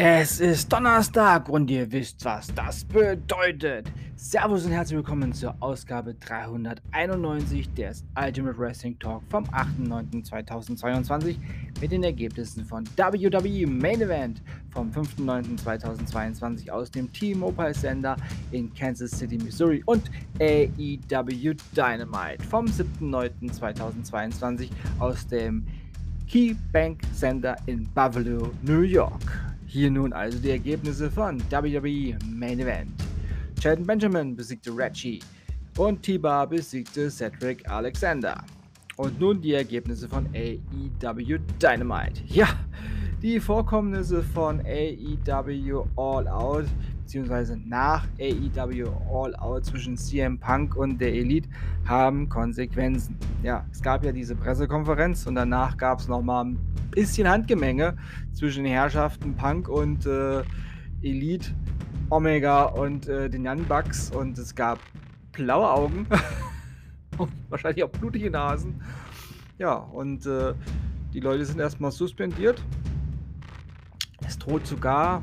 Es ist Donnerstag und ihr wisst, was das bedeutet. Servus und herzlich willkommen zur Ausgabe 391 des Ultimate Wrestling Talk vom 8.9.2022 mit den Ergebnissen von WWE Main Event vom 5.9.2022 aus dem T-Mobile Sender in Kansas City, Missouri und AEW Dynamite vom 7.9.2022 aus dem Key Bank Center in Buffalo, New York. Hier nun also die Ergebnisse von WWE Main Event. Chad Benjamin besiegte Reggie und T-Bar besiegte Cedric Alexander. Und nun die Ergebnisse von AEW Dynamite. Ja, die Vorkommnisse von AEW All Out beziehungsweise nach AEW All Out zwischen CM Punk und der Elite haben Konsequenzen. Ja, es gab ja diese Pressekonferenz und danach gab es nochmal ein bisschen Handgemenge zwischen den Herrschaften Punk und äh, Elite, Omega und äh, den Young Bucks und es gab blaue Augen und wahrscheinlich auch blutige Nasen. Ja, und äh, die Leute sind erstmal suspendiert. Es droht sogar,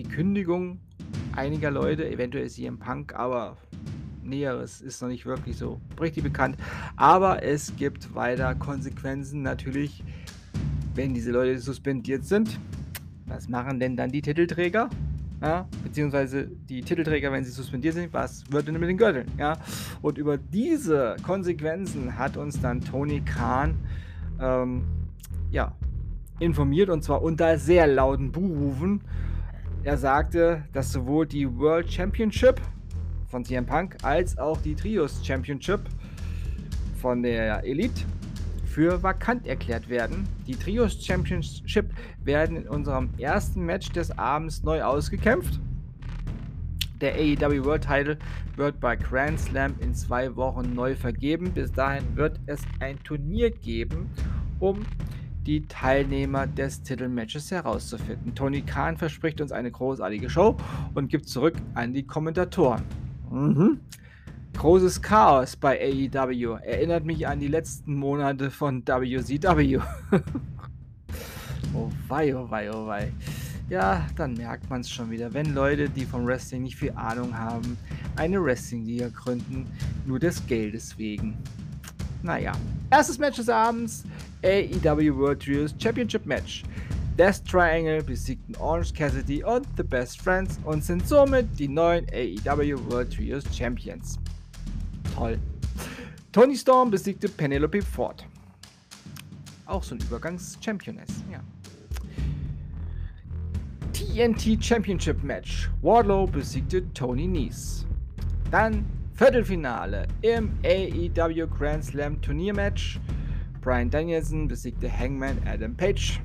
die Kündigung einiger Leute, eventuell CM Punk, aber Näheres ist noch nicht wirklich so richtig bekannt. Aber es gibt weiter Konsequenzen natürlich, wenn diese Leute suspendiert sind. Was machen denn dann die Titelträger? Ja, beziehungsweise die Titelträger, wenn sie suspendiert sind, was wird denn mit den Gürteln? Ja, und über diese Konsequenzen hat uns dann Tony Khan ähm, ja, informiert und zwar unter sehr lauten Buhrufen. Er sagte, dass sowohl die World Championship von CM Punk als auch die Trios Championship von der Elite für vakant erklärt werden. Die Trios Championship werden in unserem ersten Match des Abends neu ausgekämpft. Der AEW World Title wird bei Grand Slam in zwei Wochen neu vergeben. Bis dahin wird es ein Turnier geben, um die Teilnehmer des Titelmatches herauszufinden. Tony Khan verspricht uns eine großartige Show und gibt zurück an die Kommentatoren. Mhm. Großes Chaos bei AEW. Erinnert mich an die letzten Monate von WCW. oh wei, oh wei, oh wei. Ja, dann merkt man es schon wieder, wenn Leute, die vom Wrestling nicht viel Ahnung haben, eine Wrestling-Liga gründen, nur des Geldes wegen. Naja, erstes Match des Abends, AEW World Trios Championship Match. Death Triangle besiegten Orange Cassidy und The Best Friends und sind somit die neuen AEW World Trios Champions. Toll. Tony Storm besiegte Penelope Ford. Auch so ein Übergangs-Championess, ja. TNT Championship Match. Wardlow besiegte Tony Nies. Dann Viertelfinale im AEW Grand Slam Turniermatch. Brian Danielson besiegte Hangman Adam Page.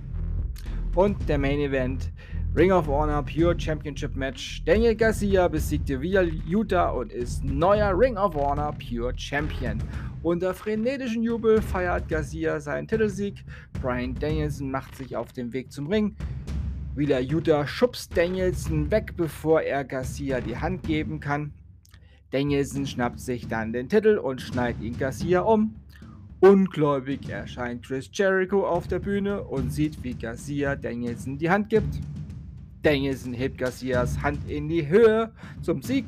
Und der Main Event Ring of Honor Pure Championship Match. Daniel Garcia besiegte Via Utah und ist neuer Ring of Honor Pure Champion. Unter frenetischen Jubel feiert Garcia seinen Titelsieg. Brian Danielson macht sich auf den Weg zum Ring. Wheeler Utah schubst Danielson weg, bevor er Garcia die Hand geben kann. Danielson schnappt sich dann den Titel und schneidet ihn Garcia um. Ungläubig erscheint Chris Jericho auf der Bühne und sieht, wie Garcia Danielson die Hand gibt. Danielson hebt Garcias Hand in die Höhe zum Sieg.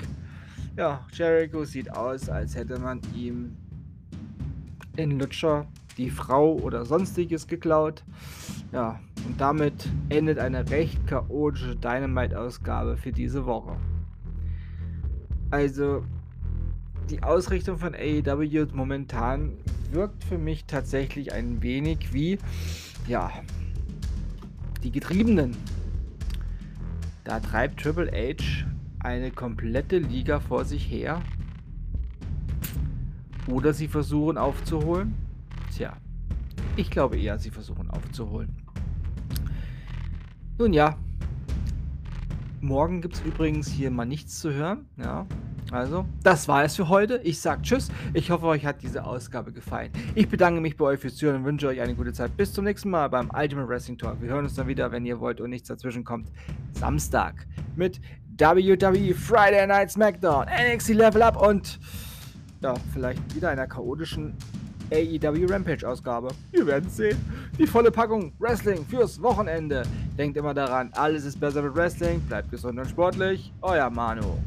Ja, Jericho sieht aus, als hätte man ihm in Lutscher die Frau oder sonstiges geklaut. Ja, und damit endet eine recht chaotische Dynamite-Ausgabe für diese Woche. Also, die Ausrichtung von AEW momentan wirkt für mich tatsächlich ein wenig wie, ja, die Getriebenen. Da treibt Triple H eine komplette Liga vor sich her. Oder sie versuchen aufzuholen. Tja, ich glaube eher, sie versuchen aufzuholen. Nun ja, morgen gibt es übrigens hier mal nichts zu hören. Ja, also, das war es für heute. Ich sage Tschüss. Ich hoffe, euch hat diese Ausgabe gefallen. Ich bedanke mich bei euch fürs Zuhören und wünsche euch eine gute Zeit. Bis zum nächsten Mal beim Ultimate Wrestling Talk. Wir hören uns dann wieder, wenn ihr wollt und nichts dazwischen kommt. Samstag mit WWE Friday Night SmackDown, NXT Level Up und ja, vielleicht wieder einer chaotischen AEW Rampage Ausgabe. Wir werden sehen. Die volle Packung Wrestling fürs Wochenende. Denkt immer daran, alles ist besser mit Wrestling. Bleibt gesund und sportlich. Euer Manu.